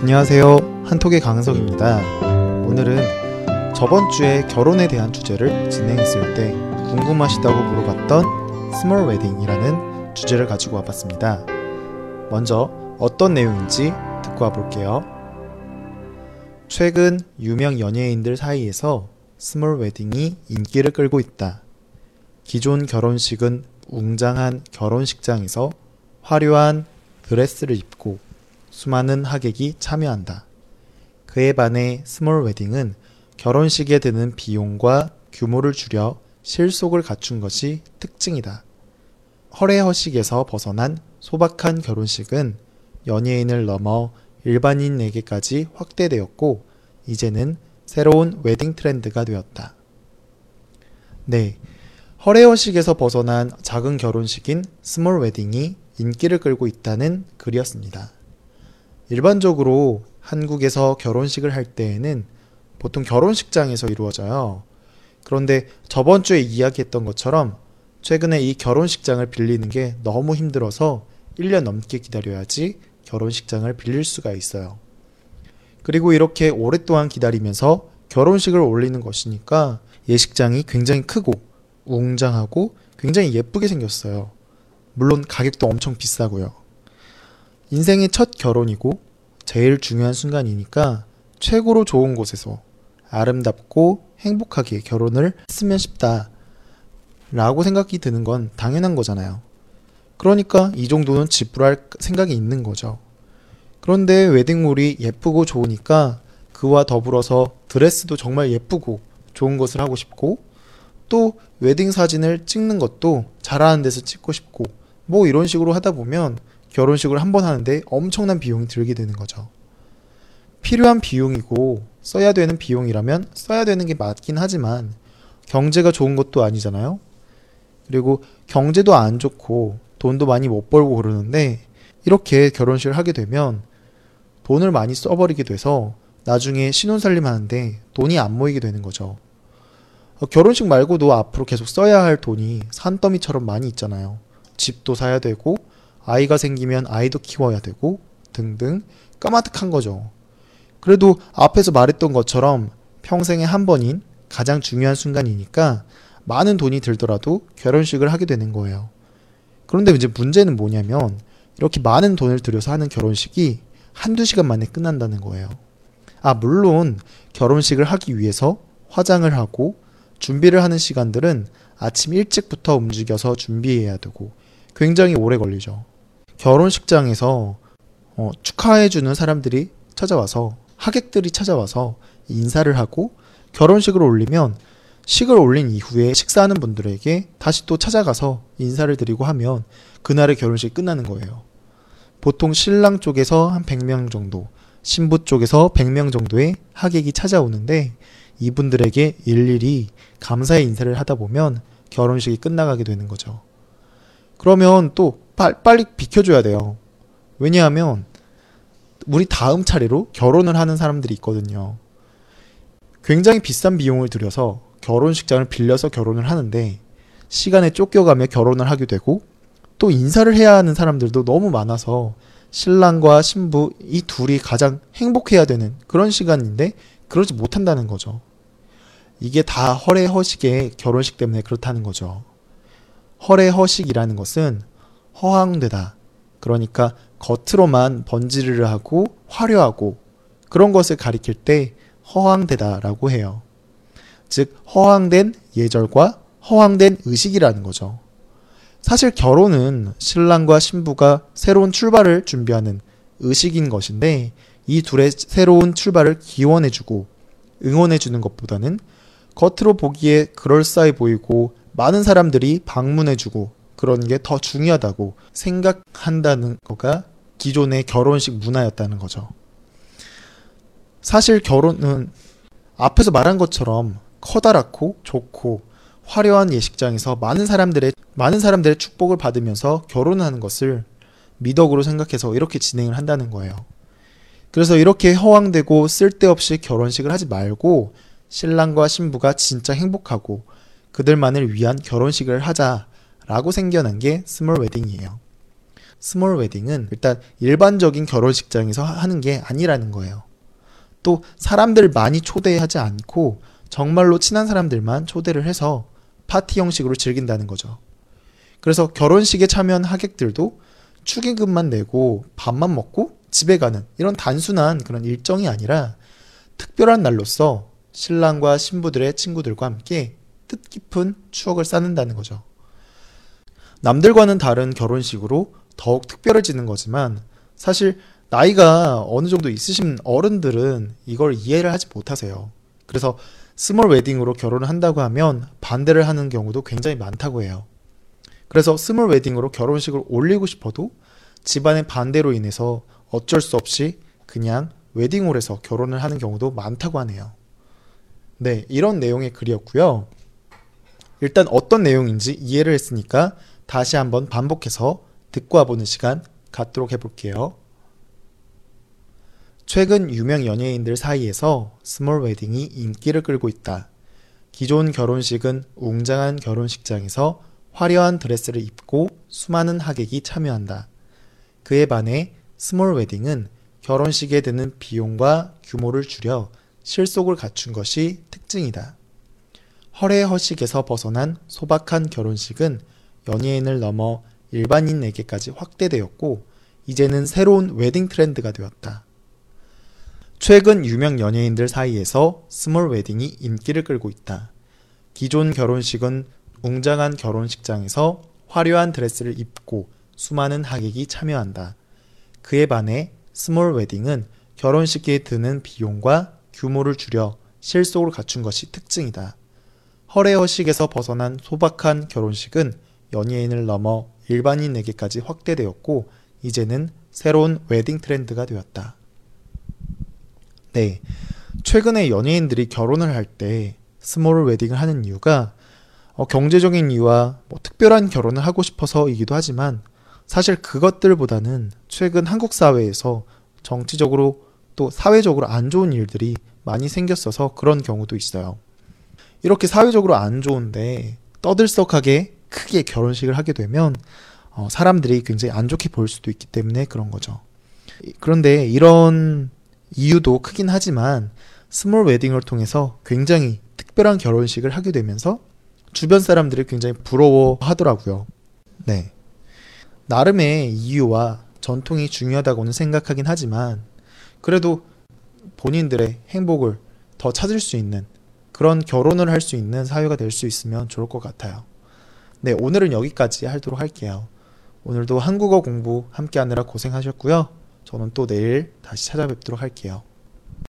안녕하세요. 한톡의 강석입니다. 오늘은 저번 주에 결혼에 대한 주제를 진행했을 때 궁금하시다고 물어봤던 small wedding이라는 주제를 가지고 와봤습니다. 먼저 어떤 내용인지 듣고 와볼게요. 최근 유명 연예인들 사이에서 small wedding이 인기를 끌고 있다. 기존 결혼식은 웅장한 결혼식장에서 화려한 드레스를 입고 수많은 하객이 참여한다. 그에 반해 small wedding은 결혼식에 드는 비용과 규모를 줄여 실속을 갖춘 것이 특징이다. 허례허식에서 벗어난 소박한 결혼식은 연예인을 넘어 일반인에게까지 확대되었고, 이제는 새로운 웨딩 트렌드가 되었다. 네. 허례허식에서 벗어난 작은 결혼식인 small wedding이 인기를 끌고 있다는 글이었습니다. 일반적으로 한국에서 결혼식을 할 때에는 보통 결혼식장에서 이루어져요. 그런데 저번 주에 이야기했던 것처럼 최근에 이 결혼식장을 빌리는 게 너무 힘들어서 1년 넘게 기다려야지 결혼식장을 빌릴 수가 있어요. 그리고 이렇게 오랫동안 기다리면서 결혼식을 올리는 것이니까 예식장이 굉장히 크고 웅장하고 굉장히 예쁘게 생겼어요. 물론 가격도 엄청 비싸고요. 인생의 첫 결혼이고 제일 중요한 순간이니까 최고로 좋은 곳에서 아름답고 행복하게 결혼을 했으면 싶다. 라고 생각이 드는 건 당연한 거잖아요. 그러니까 이 정도는 지불할 생각이 있는 거죠. 그런데 웨딩몰이 예쁘고 좋으니까 그와 더불어서 드레스도 정말 예쁘고 좋은 것을 하고 싶고 또 웨딩 사진을 찍는 것도 잘하는 데서 찍고 싶고 뭐 이런 식으로 하다 보면 결혼식을 한 번 하는데 엄청난 비용이 들게 되는 거죠. 필요한 비용이고 써야 되는 비용이라면 써야 되는 게 맞긴 하지만 경제가 좋은 것도 아니잖아요. 그리고 경제도 안 좋고 돈도 많이 못 벌고 그러는데 이렇게 결혼식을 하게 되면 돈을 많이 써버리게 돼서 나중에 신혼살림 하는데 돈이 안 모이게 되는 거죠. 어, 결혼식 말고도 앞으로 계속 써야 할 돈이 산더미처럼 많이 있잖아요. 집도 사야 되고 아이가 생기면 아이도 키워야 되고 등등 까마득한 거죠. 그래도 앞에서 말했던 것처럼 평생에 한 번인 가장 중요한 순간이니까 많은 돈이 들더라도 결혼식을 하게 되는 거예요. 그런데 이제 문제는 뭐냐면 이렇게 많은 돈을 들여서 하는 결혼식이 한두 시간 만에 끝난다는 거예요. 아, 물론 결혼식을 하기 위해서 화장을 하고 준비를 하는 시간들은 아침 일찍부터 움직여서 준비해야 되고 굉장히 오래 걸리죠. 결혼식장에서 어, 축하해주는 사람들이 찾아와서 하객들이 찾아와서 인사를 하고 결혼식을 올리면 식을 올린 이후에 식사하는 분들에게 다시 또 찾아가서 인사를 드리고 하면 그날의 결혼식이 끝나는 거예요. 보통 신랑 쪽에서 한 100명 정도, 신부 쪽에서 100명 정도의 하객이 찾아오는데 이분들에게 일일이 감사의 인사를 하다 보면 결혼식이 끝나가게 되는 거죠. 그러면 또 빨리 비켜줘야 돼요. 왜냐하면 우리 다음 차례로 결혼을 하는 사람들이 있거든요. 굉장히 비싼 비용을 들여서 결혼식장을 빌려서 결혼을 하는데 시간에 쫓겨가며 결혼을 하게 되고 또 인사를 해야 하는 사람들도 너무 많아서 신랑과 신부 이 둘이 가장 행복해야 되는 그런 시간인데 그러지 못한다는 거죠. 이게 다 허례허식의 결혼식 때문에 그렇다는 거죠. 허례허식이라는 것은 허황되다. 그러니까 겉으로만 번지르르 하고 화려하고 그런 것을 가리킬 때 허황되다라고 해요. 즉 허황된 예절과 허황된 의식이라는 거죠. 사실 결혼은 신랑과 신부가 새로운 출발을 준비하는 의식인 것인데 이 둘의 새로운 출발을 기원해주고 응원해주는 것보다는 겉으로 보기에 그럴싸해 보이고 많은 사람들이 방문해주고 그런 게 더 중요하다고 생각한다는 거가 기존의 결혼식 문화였다는 거죠. 사실 결혼은 앞에서 말한 것처럼 커다랗고 좋고 화려한 예식장에서 많은 사람들의 많은 사람들의 축복을 받으면서 결혼하는 것을 미덕으로 생각해서 이렇게 진행을 한다는 거예요. 그래서 이렇게 허황되고 쓸데없이 결혼식을 하지 말고 신랑과 신부가 진짜 행복하고 그들만을 위한 결혼식을 하자 라고 생겨난 게 스몰 웨딩이에요. 스몰 웨딩은 일단 일반적인 결혼식장에서 하는 게 아니라는 거예요. 또 사람들 많이 초대하지 않고 정말로 친한 사람들만 초대를 해서 파티 형식으로 즐긴다는 거죠. 그래서 결혼식에 참여한 하객들도 축의금만 내고 밥만 먹고 집에 가는 이런 단순한 그런 일정이 아니라 특별한 날로서 신랑과 신부들의 친구들과 함께 뜻깊은 추억을 쌓는다는 거죠. 남들과는 다른 결혼식으로 더욱 특별해지는 거지만 사실 나이가 어느 정도 있으신 어른들은 이걸 이해를 하지 못하세요. 그래서 스몰 웨딩으로 결혼을 한다고 하면 반대를 하는 경우도 굉장히 많다고 해요. 그래서 스몰 웨딩으로 결혼식을 올리고 싶어도 집안의 반대로 인해서 어쩔 수 없이 그냥 웨딩홀에서 결혼을 하는 경우도 많다고 하네요. 네, 이런 내용의 글이었고요. 일단 어떤 내용인지 이해를 했으니까 다시 한번 반복해서 듣고 와보는 시간 갖도록 해볼게요. 최근 유명 연예인들 사이에서 스몰 웨딩이 인기를 끌고 있다. 기존 결혼식은 웅장한 결혼식장에서 화려한 드레스를 입고 수많은 하객이 참여한다. 그에 반해 스몰 웨딩은 결혼식에 드는 비용과 규모를 줄여 실속을 갖춘 것이 특징이다. 허례허식에서 벗어난 소박한 결혼식은 연예인을 넘어 일반인에게까지 확대되었고 이제는 새로운 웨딩 트렌드가 되었다. 최근 유명 연예인들 사이에서 스몰 웨딩이 인기를 끌고 있다. 기존 결혼식은 웅장한 결혼식장에서 화려한 드레스를 입고 수많은 하객이 참여한다. 그에 반해 스몰 웨딩은 결혼식에 드는 비용과 규모를 줄여 실속을 갖춘 것이 특징이다. 허례허식에서 벗어난 소박한 결혼식은 연예인을 넘어 일반인에게까지 확대되었고 이제는 새로운 웨딩 트렌드가 되었다. 네. 최근에 연예인들이 결혼을 할 때 스몰 웨딩을 하는 이유가 어, 경제적인 이유와 뭐 특별한 결혼을 하고 싶어서이기도 하지만 사실 그것들보다는 최근 한국 사회에서 정치적으로 또 사회적으로 안 좋은 일들이 많이 생겼어서 그런 경우도 있어요. 이렇게 사회적으로 안 좋은데 떠들썩하게 크게 결혼식을 하게 되면 어, 사람들이 굉장히 안 좋게 볼 수도 있기 때문에 그런 거죠. 그런데 이런 이유도 크긴 하지만 스몰 웨딩을 통해서 굉장히 특별한 결혼식을 하게 되면서 주변 사람들이 굉장히 부러워하더라고요. 네. 나름의 이유와 전통이 중요하다고는 생각하긴 하지만 그래도 본인들의 행복을 더 찾을 수 있는 그런 결혼을 할 수 있는 사회가 될 수 있으면 좋을 것 같아요. 네, 오늘은 여기까지 하도록 할게요. 오늘도 한국어 공부 함께 하느라 고생하셨고요. 저는 또 내일 다시 찾아뵙도록 할게요.